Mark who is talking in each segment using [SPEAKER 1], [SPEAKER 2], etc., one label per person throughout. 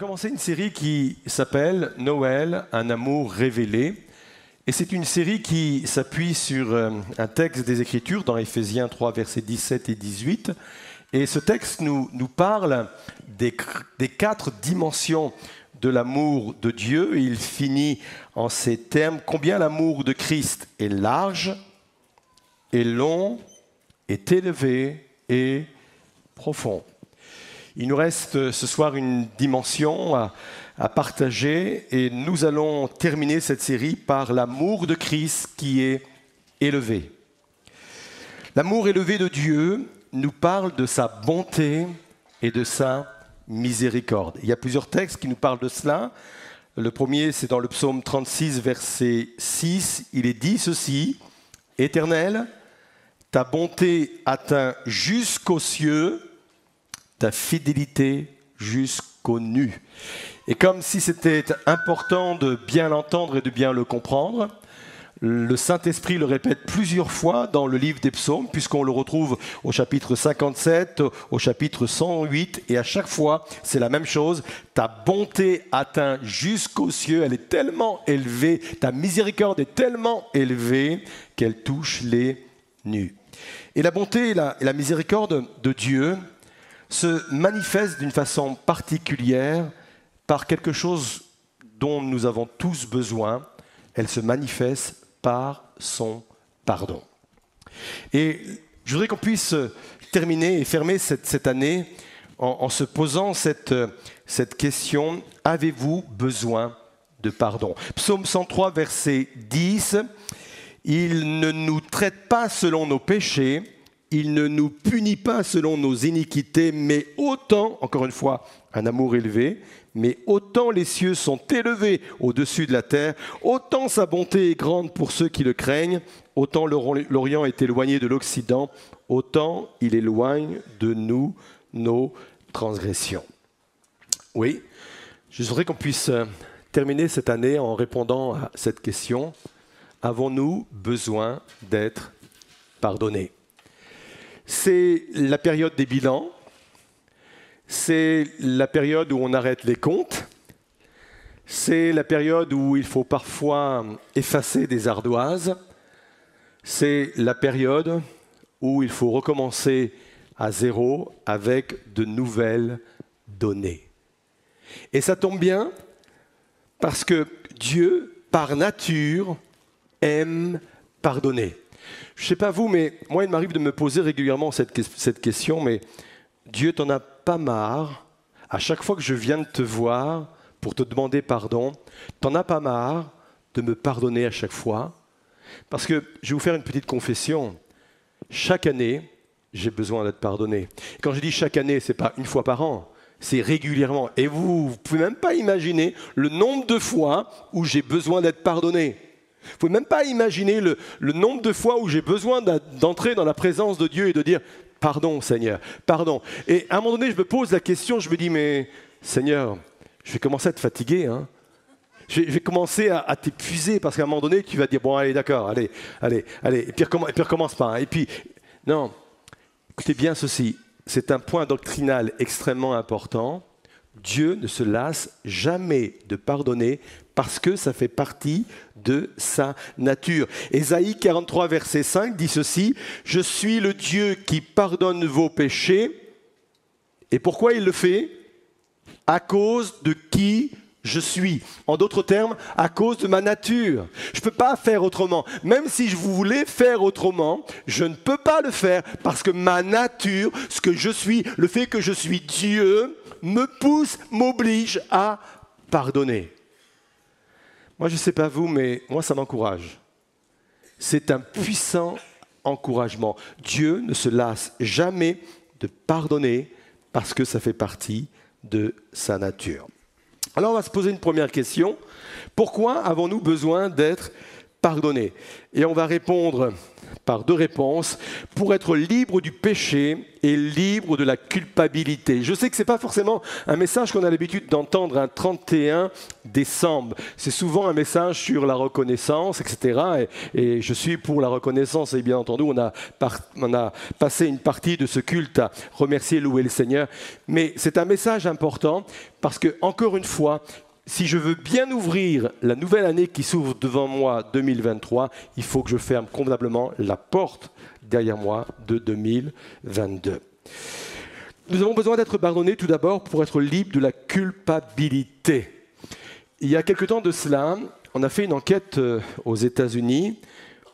[SPEAKER 1] commencé une série qui s'appelle Noël, un amour révélé. Et c'est une série qui s'appuie sur euh, un texte des Écritures dans Éphésiens 3, versets 17 et 18. Et ce texte nous, nous parle des, des quatre dimensions de l'amour de Dieu. Il finit en ces termes, combien l'amour de Christ est large, est long, est élevé et profond. Il nous reste ce soir une dimension à, partager et nous allons terminer cette série par l'amour de Christ qui est élevé. L'amour élevé de Dieu nous parle de sa bonté et de sa miséricorde. Il y a plusieurs textes qui nous parlent de cela. Le premier, c'est dans le psaume 36, verset 6. Il est dit ceci, Éternel, ta bonté atteint jusqu'aux cieux ta fidélité jusqu'au nu. Et comme si c'était important de bien l'entendre et de bien le comprendre, le Saint-Esprit le répète plusieurs fois dans le livre des psaumes, puisqu'on le retrouve au chapitre 57, au chapitre 108, et à chaque fois, c'est la même chose. Ta bonté atteint jusqu'aux cieux, elle est tellement élevée, ta miséricorde est tellement élevée qu'elle touche les nus. Et la bonté et la, et la miséricorde de Dieu, se manifeste d'une façon particulière par quelque chose dont nous avons tous besoin. Elle se manifeste par son pardon. Et je voudrais qu'on puisse terminer et fermer cette, année en, se posant cette, cette question, avez-vous besoin de pardon? Psaume 103, verset 10, Il ne nous traite pas selon nos péchés, il ne nous punit pas selon nos iniquités, mais autant, encore une fois, un amour élevé, mais autant les cieux sont élevés au-dessus de la terre, autant sa bonté est grande pour ceux qui le craignent, autant l'Orient est éloigné de l'Occident, autant il éloigne de nous nos transgressions. Oui, je voudrais qu'on puisse euh, terminer cette année en répondant à cette question. Avons-nous besoin d'être pardonnés? C'est la période des bilans, c'est la période où on arrête les comptes, c'est la période où il faut parfois effacer des ardoises, c'est la période où il faut recommencer à zéro avec de nouvelles données. Et ça tombe bien parce que Dieu, par nature, aime pardonner. Je ne sais pas vous, mais moi, il m'arrive de me poser régulièrement cette, question, mais Dieu t'en a pas marre À chaque fois que je viens de te voir pour te demander pardon, t'en as pas marre de me pardonner à chaque fois? Parce que je vais vous faire une petite confession. Chaque année, j'ai besoin d'être pardonné. Quand je dis chaque année, ce n'est pas une fois par an, c'est régulièrement. Et vous ne pouvez même pas imaginer le nombre de fois où j'ai besoin d'être pardonné. Vous ne pouvez même pas imaginer le, nombre de fois où j'ai besoin d'entrer dans la présence de Dieu et de dire Pardon, Seigneur, pardon. Et à un moment donné, je me pose la question, je me dis Mais Seigneur, je vais commencer à te fatiguer. Hein. Je, vais, commencer à, t'épuiser parce qu'à un moment donné, tu vas dire Bon, allez, d'accord, allez, allez, allez. Et puis, recommence, recommence pas. Hein. Et puis, non, écoutez bien ceci c'est un point doctrinal extrêmement important. Dieu ne se lasse jamais de pardonner parce que ça fait partie de sa nature. Ésaïe 43, verset 5 dit ceci, Je suis le Dieu qui pardonne vos péchés. Et pourquoi il le fait? À cause de qui je suis. En d'autres termes, à cause de ma nature. Je ne peux pas faire autrement. Même si je voulais faire autrement, je ne peux pas le faire parce que ma nature, ce que je suis, le fait que je suis Dieu, me pousse, m'oblige à pardonner. Moi, je ne sais pas vous, mais moi, ça m'encourage. C'est un puissant encouragement. Dieu ne se lasse jamais de pardonner parce que ça fait partie de sa nature. Alors on va se poser une première question. Pourquoi avons-nous besoin d'être pardonnés Et on va répondre par deux réponses, pour être libre du péché et libre de la culpabilité. Je sais que ce n'est pas forcément un message qu'on a l'habitude d'entendre un 31 décembre. C'est souvent un message sur la reconnaissance, etc. Et, et, je suis pour la reconnaissance. Et bien entendu, on a, on a passé une partie de ce culte à remercier, louer le Seigneur. Mais c'est un message important parce que, encore une fois, si je veux bien ouvrir la nouvelle année qui s'ouvre devant moi 2023, il faut que je ferme convenablement la porte derrière moi de 2022. Nous avons besoin d'être pardonnés tout d'abord pour être libres de la culpabilité. Il y a quelque temps de cela, on a fait une enquête euh, aux États-Unis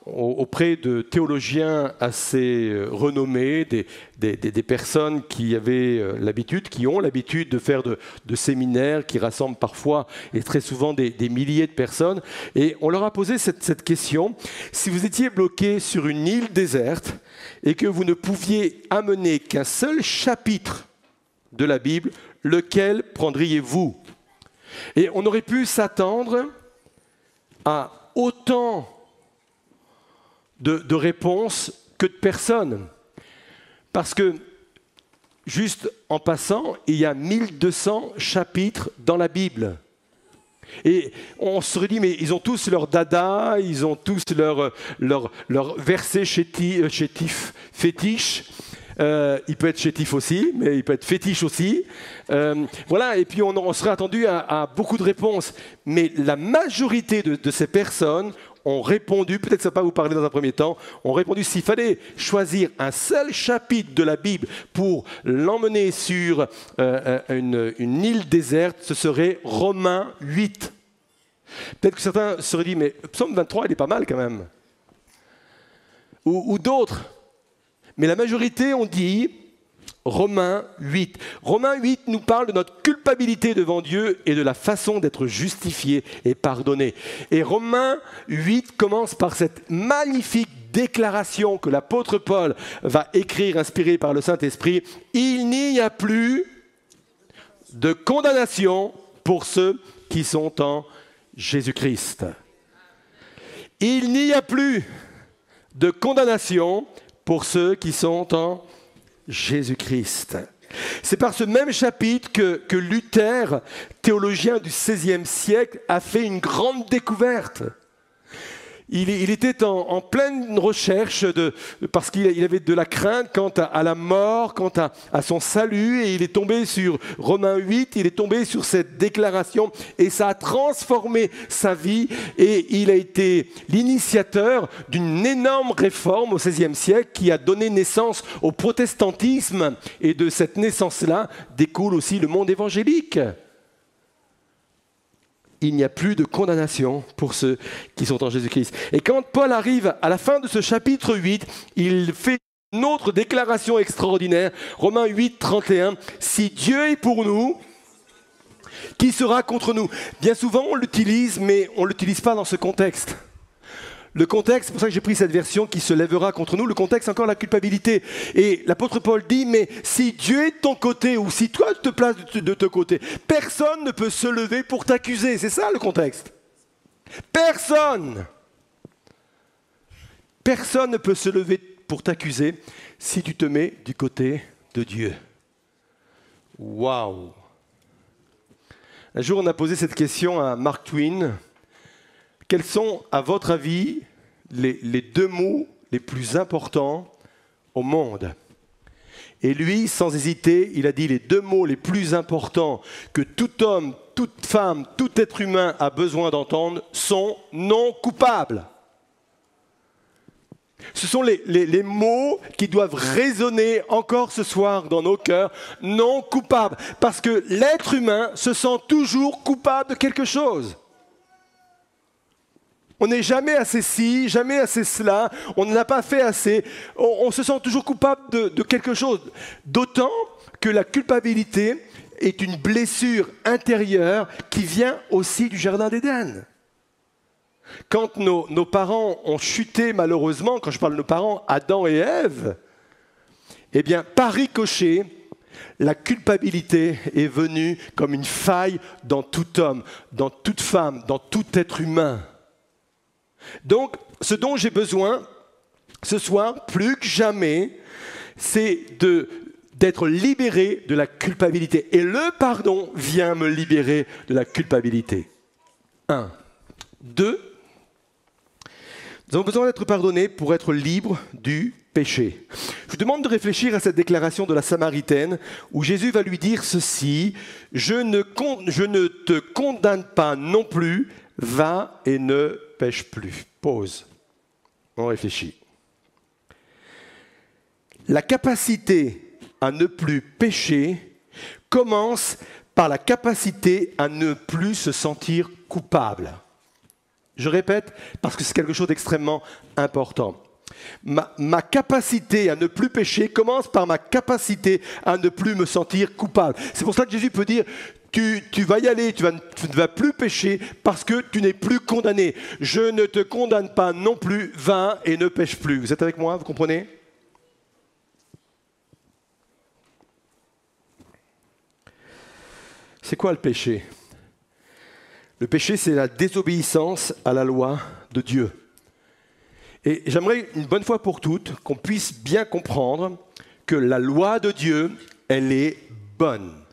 [SPEAKER 1] auprès de théologiens assez euh, renommés, des, personnes qui avaient euh, l'habitude, qui ont l'habitude de faire de, séminaires qui rassemblent parfois et très souvent des, milliers de personnes. Et on leur a posé cette, cette question, si vous étiez bloqué sur une île déserte et que vous ne pouviez amener qu'un seul chapitre de la Bible, lequel prendriez-vous? Et on aurait pu s'attendre à autant de, réponses que de personnes. Parce que, juste en passant, il y a 1200 chapitres dans la Bible. Et on se dit, mais ils ont tous leur dada, ils ont tous leur, leur, leur verset chétif, chétif fétiche. Euh, il peut être chétif aussi, mais il peut être fétiche aussi. Euh, voilà, et puis on, serait attendu à, beaucoup de réponses. Mais la majorité de ces personnes ont répondu, peut-être ça va pas vous parler dans un premier temps, ont répondu s'il fallait choisir un seul chapitre de la Bible pour l'emmener sur euh, euh, une, île déserte, ce serait Romains 8. Peut-être que certains se seraient dit, mais Psaume 23, il est pas mal quand même. Ou d'autres. Mais la majorité ont dit, Romains 8. Romains 8 nous parle de notre culpabilité devant Dieu et de la façon d'être justifié et pardonné. Et Romains 8 commence par cette magnifique déclaration que l'apôtre Paul va écrire, inspiré par le Saint-Esprit. Il n'y a plus de condamnation pour ceux qui sont en Jésus-Christ. Il n'y a plus de condamnation pour ceux qui sont en Jésus-Christ. C'est par ce même chapitre que, Luther, théologien du XVIe siècle, a fait une grande découverte. Il, était en, pleine recherche de, parce qu'il avait de la crainte quant à, la mort, quant à, son salut, et il est tombé sur Romains 8, il est tombé sur cette déclaration, et ça a transformé sa vie, et il a été l'initiateur d'une énorme réforme au XVIe siècle qui a donné naissance au protestantisme, et de cette naissance-là découle aussi le monde évangélique il n'y a plus de condamnation pour ceux qui sont en Jésus-Christ. Et quand Paul arrive à la fin de ce chapitre 8, il fait une autre déclaration extraordinaire, Romains 8, 31, Si Dieu est pour nous, qui sera contre nous? Bien souvent on l'utilise, mais on ne l'utilise pas dans ce contexte. Le contexte, c'est pour ça que j'ai pris cette version qui se lèvera contre nous, le contexte, encore la culpabilité. Et l'apôtre Paul dit, mais si Dieu est de ton côté ou si toi tu te places de ton côté, personne ne peut se lever pour t'accuser. C'est ça le contexte. Personne. Personne ne peut se lever pour t'accuser si tu te mets du côté de Dieu. Waouh. Un jour, on a posé cette question à Mark Twain. Quels sont, à votre avis, les, deux mots les plus importants au monde? Et lui, sans hésiter, il a dit les deux mots les plus importants que tout homme, toute femme, tout être humain a besoin d'entendre sont non coupables. Ce sont les, les, mots qui doivent résonner encore ce soir dans nos cœurs, non coupables, parce que l'être humain se sent toujours coupable de quelque chose. On n'est jamais assez ci, jamais assez cela, on n'a pas fait assez, on, se sent toujours coupable de, quelque chose. D'autant que la culpabilité est une blessure intérieure qui vient aussi du Jardin d'Éden. Quand nos, nos, parents ont chuté malheureusement, quand je parle de nos parents, Adam et Ève, eh bien, par ricochet, la culpabilité est venue comme une faille dans tout homme, dans toute femme, dans tout être humain. Donc, ce dont j'ai besoin, ce soir, plus que jamais, c'est d'être libéré de la culpabilité. Et le pardon vient me libérer de la culpabilité. Un. Deux, nous avons besoin d'être pardonnés pour être libres du péché. Je vous demande de réfléchir à cette déclaration de la Samaritaine où Jésus va lui dire ceci, je ne, je ne te condamne pas non plus, va et ne pêche plus. Pause. On réfléchit. La capacité à ne plus pécher commence par la capacité à ne plus se sentir coupable. Je répète parce que c'est quelque chose d'extrêmement important. Ma, capacité à ne plus pécher commence par ma capacité à ne plus me sentir coupable. C'est pour ça que Jésus peut dire, tu, vas y aller, tu, ne vas plus pécher parce que tu n'es plus condamné. Je ne te condamne pas non plus, va et ne pêche plus. Vous êtes avec moi, vous comprenez? C'est quoi le péché? Le péché, c'est la désobéissance à la loi de Dieu. Et j'aimerais une bonne fois pour toutes qu'on puisse bien comprendre que la loi de Dieu, elle est bonne.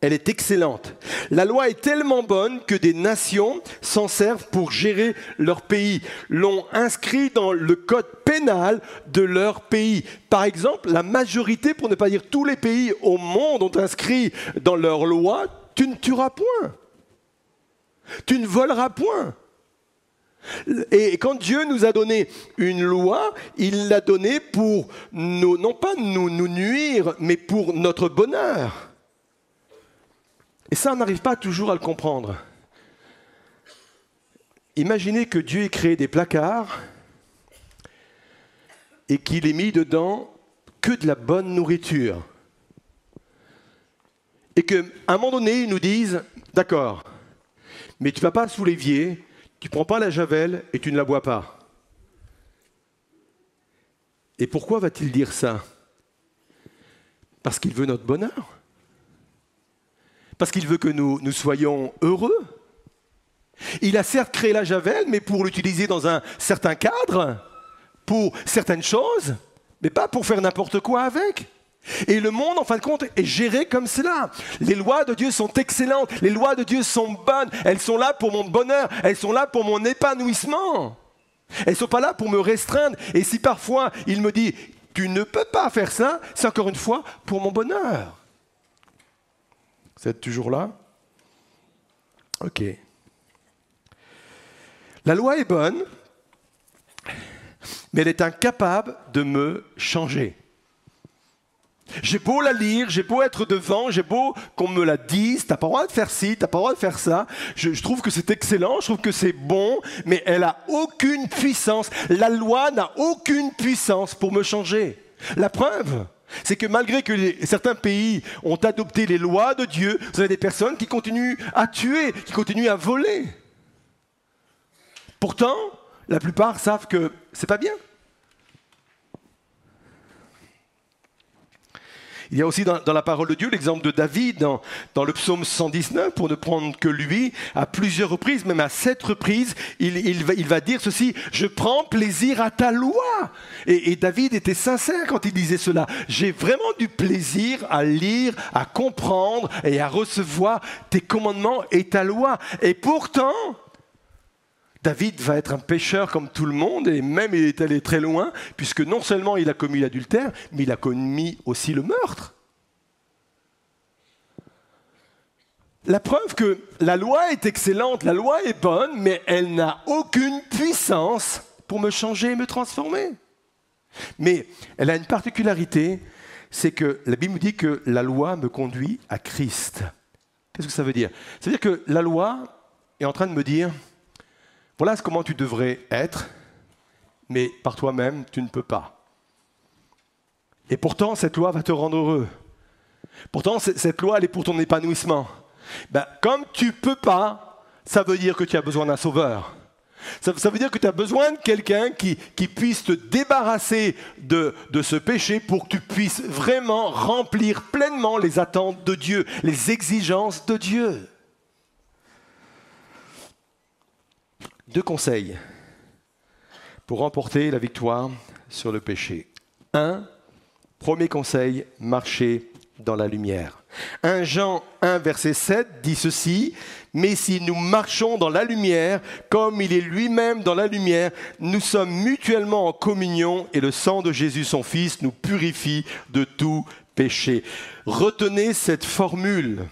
[SPEAKER 1] Elle est excellente. La loi est tellement bonne que des nations s'en servent pour gérer leur pays, l'ont inscrit dans le code pénal de leur pays. Par exemple, la majorité, pour ne pas dire tous les pays au monde, ont inscrit dans leur loi, tu ne tueras point. Tu ne voleras point. Et quand Dieu nous a donné une loi, il l'a donnée pour non pas nous, nous nuire, mais pour notre bonheur. Et ça, on n'arrive pas toujours à le comprendre. Imaginez que Dieu ait créé des placards et qu'il ait mis dedans que de la bonne nourriture. Et qu'à un moment donné, il nous dise, d'accord, mais tu ne vas pas sous l'évier, tu ne prends pas la javel et tu ne la bois pas. Et pourquoi va-t-il dire ça? Parce qu'il veut notre bonheur. Parce qu'il veut que nous, nous soyons heureux. Il a certes créé la javel, mais pour l'utiliser dans un certain cadre, pour certaines choses, mais pas pour faire n'importe quoi avec. Et le monde, en fin de compte, est géré comme cela. Les lois de Dieu sont excellentes, les lois de Dieu sont bonnes, elles sont là pour mon bonheur, elles sont là pour mon épanouissement. Elles ne sont pas là pour me restreindre. Et si parfois il me dit, tu ne peux pas faire ça, c'est encore une fois pour mon bonheur. Vous êtes toujours là? Ok. La loi est bonne, mais elle est incapable de me changer. J'ai beau la lire, j'ai beau être devant, j'ai beau qu'on me la dise, t'as pas le droit de faire ci, t'as pas le droit de faire ça. Je, je trouve que c'est excellent, je trouve que c'est bon, mais elle a aucune puissance. La loi n'a aucune puissance pour me changer. La preuve, c'est que malgré que certains pays ont adopté les lois de Dieu, vous avez des personnes qui continuent à tuer, qui continuent à voler. Pourtant, la plupart savent que c'est pas bien. Il y a aussi dans, la parole de Dieu l'exemple de David dans, le psaume 119, pour ne prendre que lui, à plusieurs reprises, même à sept reprises, il, va, dire ceci, je prends plaisir à ta loi. Et, et David était sincère quand il disait cela. J'ai vraiment du plaisir à lire, à comprendre et à recevoir tes commandements et ta loi. Et pourtant, David va être un pécheur comme tout le monde, et même il est allé très loin, puisque non seulement il a commis l'adultère, mais il a commis aussi le meurtre. La preuve que la loi est excellente, la loi est bonne, mais elle n'a aucune puissance pour me changer et me transformer. Mais elle a une particularité, c'est que la Bible dit que la loi me conduit à Christ. Qu'est-ce que ça veut dire? Ça veut dire que la loi est en train de me dire, voilà comment tu devrais être, mais par toi-même, tu ne peux pas. Et pourtant, cette loi va te rendre heureux. Pourtant, cette loi, elle est pour ton épanouissement. Ben, comme tu ne peux pas, ça veut dire que tu as besoin d'un sauveur. Ça, veut dire que tu as besoin de quelqu'un qui, puisse te débarrasser de, de ce péché pour que tu puisses vraiment remplir pleinement les attentes de Dieu, les exigences de Dieu. Deux conseils pour remporter la victoire sur le péché. Un, premier conseil, marcher dans la lumière. 1 Jean 1, verset 7 dit ceci, Mais si nous marchons dans la lumière, comme il est lui-même dans la lumière, nous sommes mutuellement en communion et le sang de Jésus, son Fils, nous purifie de tout péché. Retenez cette formule.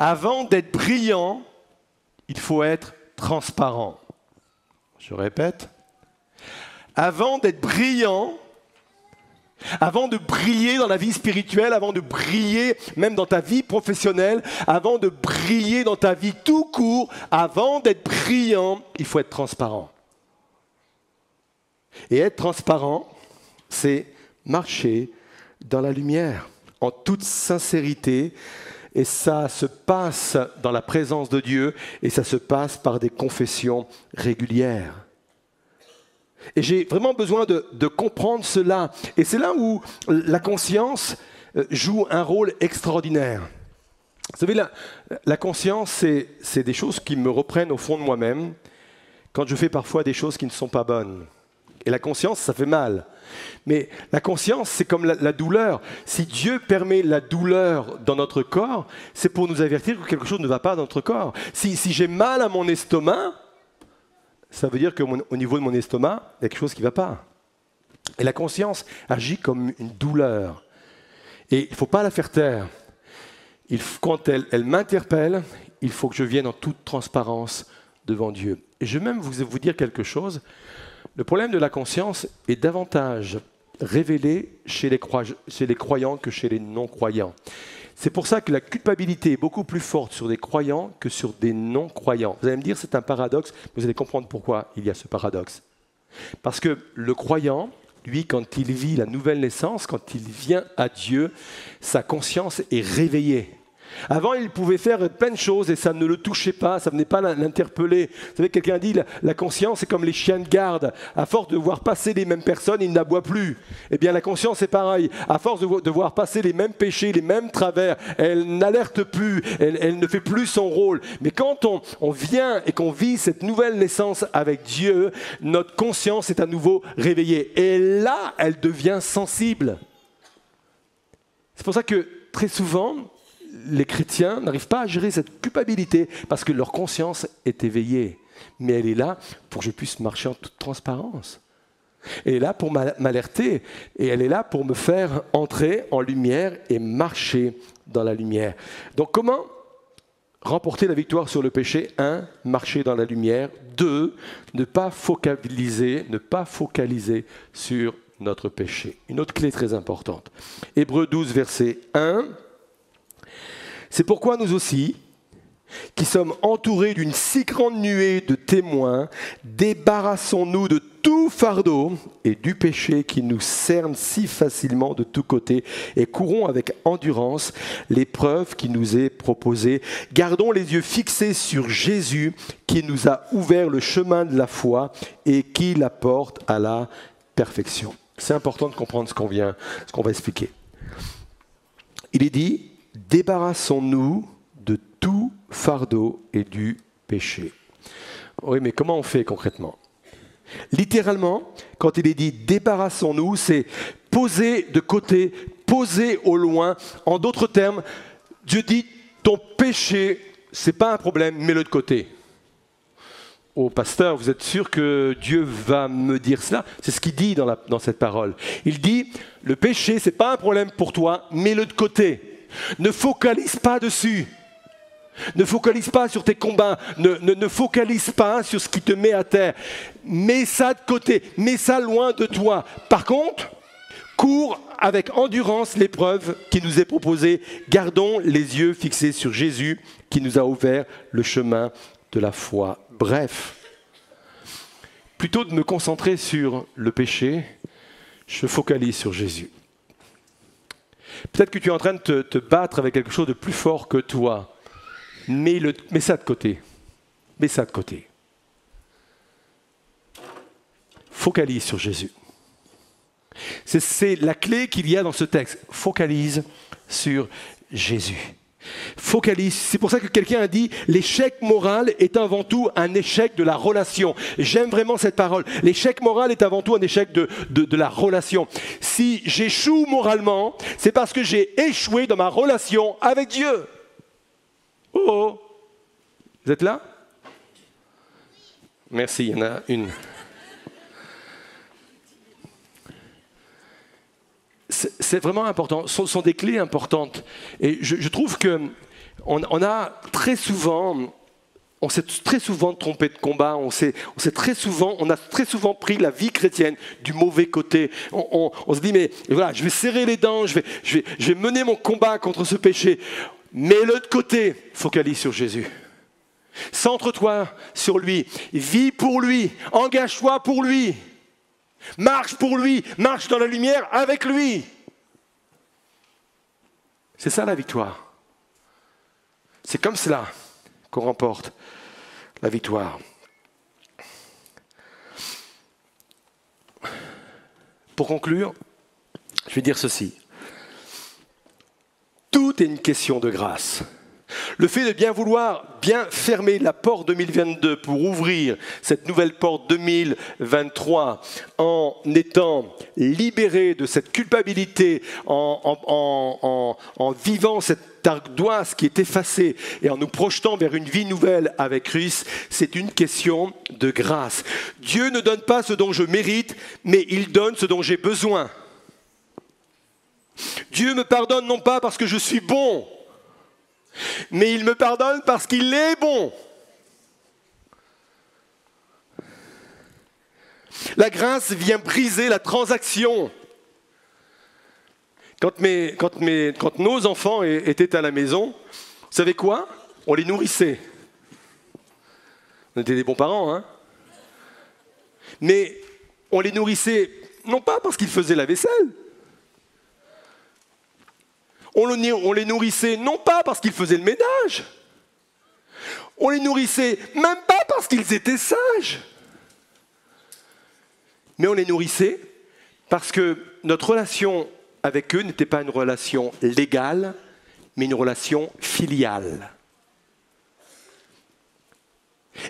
[SPEAKER 1] Avant d'être brillant, il faut être transparent. Je répète. Avant d'être brillant, avant de briller dans la vie spirituelle, avant de briller même dans ta vie professionnelle, avant de briller dans ta vie tout court, avant d'être brillant, il faut être transparent. Et être transparent, c'est marcher dans la lumière, en toute sincérité. Et ça se passe dans la présence de Dieu et ça se passe par des confessions régulières. Et j'ai vraiment besoin de, comprendre cela. Et c'est là où la conscience euh, joue un rôle extraordinaire. Vous savez, la, la conscience, c'est des choses qui me reprennent au fond de moi-même quand je fais parfois des choses qui ne sont pas bonnes. Et la conscience, ça fait mal. Mais la conscience, c'est comme la, douleur. Si Dieu permet la douleur dans notre corps, c'est pour nous avertir que quelque chose ne va pas dans notre corps. Si, j'ai mal à mon estomac, ça veut dire qu'au niveau de mon estomac, il y a quelque chose qui ne va pas. Et la conscience agit comme une douleur. Et il ne faut pas la faire taire. Quand elle, elle m'interpelle, il faut que je vienne en toute transparence devant Dieu. Et je vais même vous, vous dire quelque chose. Le problème de la conscience est davantage révélé chez les, croyants que chez les non-croyants. C'est pour ça que la culpabilité est beaucoup plus forte sur des croyants que sur des non-croyants. Vous allez me dire, c'est un paradoxe, vous allez comprendre pourquoi il y a ce paradoxe. Parce que le croyant, lui, quand il vit la nouvelle naissance, quand il vient à Dieu, sa conscience est réveillée. Avant, il pouvait faire plein de choses et ça ne le touchait pas, ça ne venait pas l'interpeller. Vous savez, quelqu'un dit la, conscience est comme les chiens de garde. À force de voir passer les mêmes personnes, ils n'aboient plus. Eh bien, la conscience est pareil. À force de, voir passer les mêmes péchés, les mêmes travers, elle n'alerte plus, elle, ne fait plus son rôle. Mais quand on, on vient et qu'on vit cette nouvelle naissance avec Dieu, notre conscience est à nouveau réveillée. Et là, elle devient sensible. C'est pour ça que très souvent, les chrétiens n'arrivent pas à gérer cette culpabilité parce que leur conscience est éveillée. Mais elle est là pour que je puisse marcher en toute transparence. Elle est là pour m'alerter et elle est là pour me faire entrer en lumière et marcher dans la lumière. Donc comment remporter la victoire sur le péché? Un, marcher dans la lumière. Deux, ne pas focaliser, ne pas focaliser sur notre péché. Une autre clé très importante. Hébreu 12, verset 1. C'est pourquoi nous aussi, qui sommes entourés d'une si grande nuée de témoins, débarrassons-nous de tout fardeau et du péché qui nous cerne si facilement de tous côtés et courons avec endurance l'épreuve qui nous est proposée. Gardons les yeux fixés sur Jésus qui nous a ouvert le chemin de la foi et qui la porte à la perfection. C'est important de comprendre ce qu'on vient, ce qu'on va expliquer. Il est dit, débarrassons-nous de tout fardeau et du péché. Oui, mais comment on fait concrètement? Littéralement, quand il est dit débarrassons-nous, c'est poser de côté, poser au loin. En d'autres termes, Dieu dit ton péché, c'est pas un problème, mets-le de côté. Oh pasteur, vous êtes sûr que Dieu va me dire cela? C'est ce qu'il dit dans, cette parole. Il dit le péché, c'est pas un problème pour toi, mets-le de côté. Ne focalise pas dessus. Ne focalise pas sur tes combats. Ne, focalise pas sur ce qui te met à terre. Mets ça de côté. Mets ça loin de toi. Par contre, cours avec endurance l'épreuve qui nous est proposée. Gardons les yeux fixés sur Jésus qui nous a ouvert le chemin de la foi. Bref, plutôt de me concentrer sur le péché, je focalise sur Jésus. Peut-être que tu es en train de te, battre avec quelque chose de plus fort que toi. Ça de côté. Mets ça de côté. Focalise sur Jésus. C'est la clé qu'il y a dans ce texte. Focalise sur Jésus. Focalise. C'est pour ça que quelqu'un a dit l'échec moral est avant tout un échec de la relation. J'aime vraiment cette parole. L'échec moral est avant tout un échec de, de la relation. Si j'échoue moralement, c'est parce que j'ai échoué dans ma relation avec Dieu. Oh, oh. Vous êtes là? Merci, il y en a une. C'est vraiment important. Ce sont des clés importantes. Et je, trouve que on, a très souvent, on s'est très souvent trompé de combat. On s'est, très souvent, on a très souvent pris la vie chrétienne du mauvais côté. On, se dit mais voilà, je vais serrer les dents, je vais, je vais, je vais mener mon combat contre ce péché. Mais l'autre côté, focalise sur Jésus. Centre-toi sur lui, vis pour lui, engage-toi pour lui, marche pour lui, marche dans la lumière avec lui. C'est ça la victoire. C'est comme cela qu'on remporte la victoire. Pour conclure, je vais dire ceci. Tout est une question de grâce. Le fait de bien vouloir bien fermer la porte 2022 pour ouvrir cette nouvelle porte 2023 en étant libéré de cette culpabilité, en, vivant cette ardoise qui est effacée et en nous projetant vers une vie nouvelle avec Christ, c'est une question de grâce. Dieu ne donne pas ce dont je mérite, mais il donne ce dont j'ai besoin. Dieu me pardonne non pas parce que je suis bon, mais il me pardonne parce qu'il est bon. La grâce vient briser la transaction. Quand, nos enfants étaient à la maison, vous savez quoi? On les nourrissait. On était des bons parents, hein Mais on les nourrissait non pas parce qu'ils faisaient la vaisselle, on, les nourrissait non pas parce qu'ils faisaient le ménage, on les nourrissait même pas parce qu'ils étaient sages, mais on les nourrissait parce que notre relation avec eux n'était pas une relation légale, mais une relation filiale.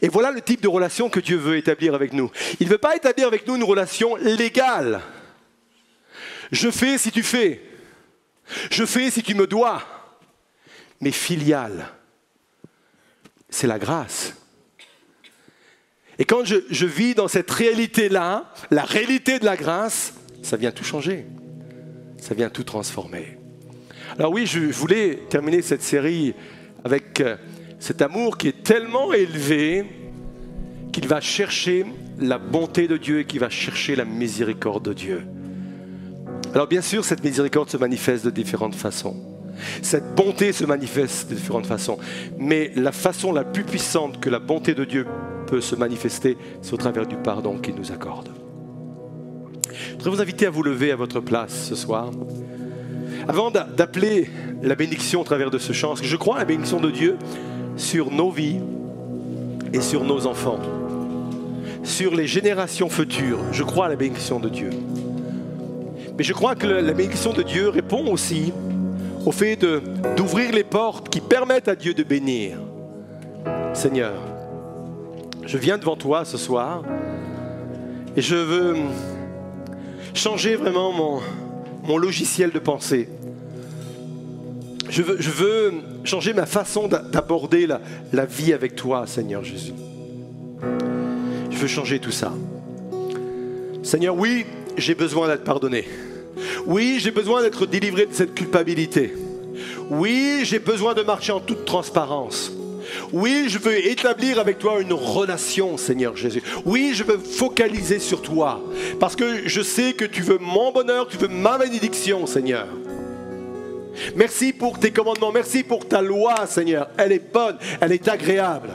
[SPEAKER 1] Et voilà le type de relation que Dieu veut établir avec nous. Il ne veut pas établir avec nous une relation légale. Je fais si tu fais. Je fais si tu me dois. Mais filial, c'est la grâce. Et quand je, vis dans cette réalité-là, la réalité de la grâce, ça vient tout changer. Ça vient tout transformer. Alors oui, je voulais terminer cette série avec euh, cet amour qui est tellement élevé qu'il va chercher la bonté de Dieu et qu'il va chercher la miséricorde de Dieu. Alors bien sûr, cette miséricorde se manifeste de différentes façons. Cette bonté se manifeste de différentes façons. Mais la façon la plus puissante que la bonté de Dieu peut se manifester, c'est au travers du pardon qu'il nous accorde. Je voudrais vous inviter à vous lever à votre place ce soir. Avant d'appeler la bénédiction au travers de ce chant, parce que je crois à la bénédiction de Dieu sur nos vies et sur nos enfants, sur les générations futures. Je crois à la bénédiction de Dieu. Mais je crois que la bénédiction de Dieu répond aussi au fait d'ouvrir les portes qui permettent à Dieu de bénir. Seigneur, je viens devant toi ce soir et je veux changer vraiment mon, mon logiciel de pensée. Je veux, je veux changer ma façon d'aborder la, la vie avec toi, Seigneur Jésus. Je veux changer tout ça. Seigneur, oui, j'ai besoin d'être pardonné. Oui, j'ai besoin d'être délivré de cette culpabilité. Oui, j'ai besoin de marcher en toute transparence. Oui, je veux établir avec toi une relation, Seigneur Jésus. Oui, je veux focaliser sur toi. Parce que je sais que tu veux mon bonheur, tu veux ma bénédiction, Seigneur. Merci pour tes commandements, merci pour ta loi, Seigneur. Elle est bonne, elle est agréable.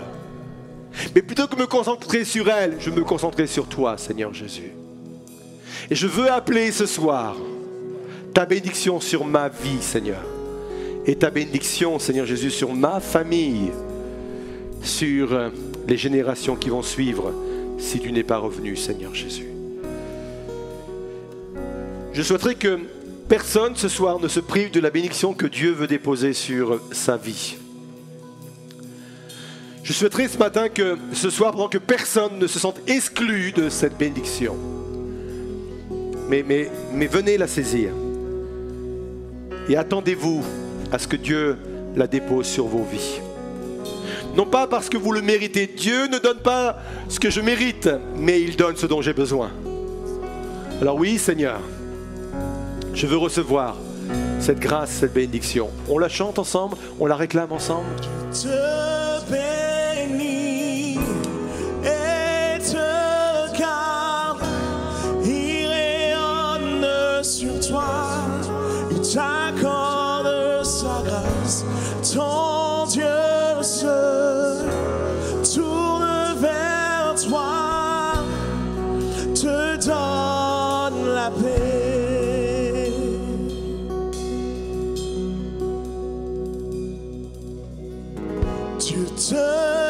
[SPEAKER 1] Mais plutôt que me concentrer sur elle, je me concentrer sur toi, Seigneur Jésus. Et je veux appeler ce soir ta bénédiction sur ma vie, Seigneur. Et ta bénédiction, Seigneur Jésus, sur ma famille, sur euh, les générations qui vont suivre si tu n'es pas revenu, Seigneur Jésus. Je souhaiterais que personne ce soir ne se prive de la bénédiction que Dieu veut déposer sur sa vie. Je souhaiterais ce matin que ce soir, pendant que personne ne se sente exclu de cette bénédiction mais, venez la saisir. Et attendez-vous à ce que Dieu la dépose sur vos vies. Non pas parce que vous le méritez. Dieu ne donne pas ce que je mérite, mais il donne ce dont j'ai besoin. Alors oui, Seigneur, je veux recevoir cette grâce, cette bénédiction. On la chante ensemble, on la réclame ensemble.
[SPEAKER 2] To turn.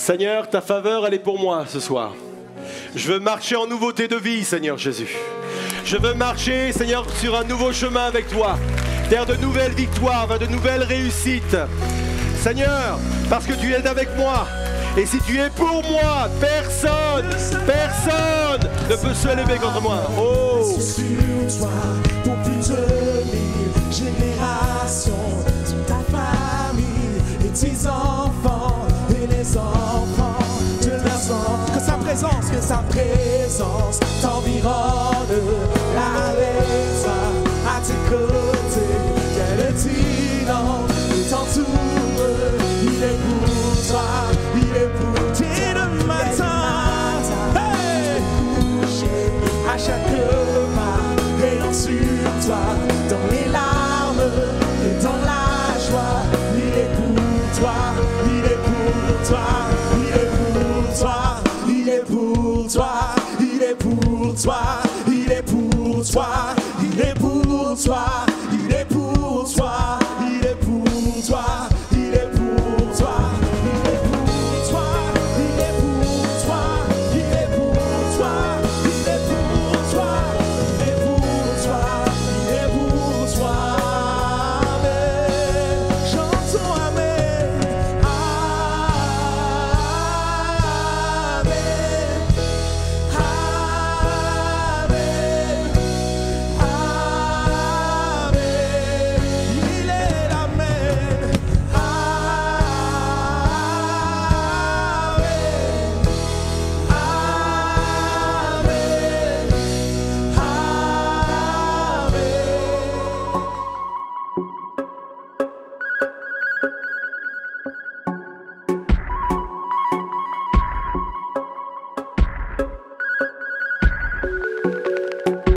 [SPEAKER 2] Seigneur, ta faveur,
[SPEAKER 1] elle est pour moi ce soir. Je veux marcher en nouveauté de vie, Seigneur Jésus. Je veux marcher, Seigneur, sur un nouveau chemin avec toi, vers de nouvelles victoires, vers de nouvelles réussites. Seigneur, parce que tu es avec moi. Et si tu es pour moi, personne, personne ne peut se lever contre moi. Oh!
[SPEAKER 2] sur toi pour générations, ta famille et tes enfants enfants leurs enfants. Que sa présence, que sa présence t'environne avec toi à tes côtés. Qu'elle t'inonde et t'entoure. Il est pour toi, il est pour toi. Dès le matin, hey! à chaque pas, ayant sur toi, il est pour toi, il est pour toi, il est pour toi, il est pour toi, il est pour toi,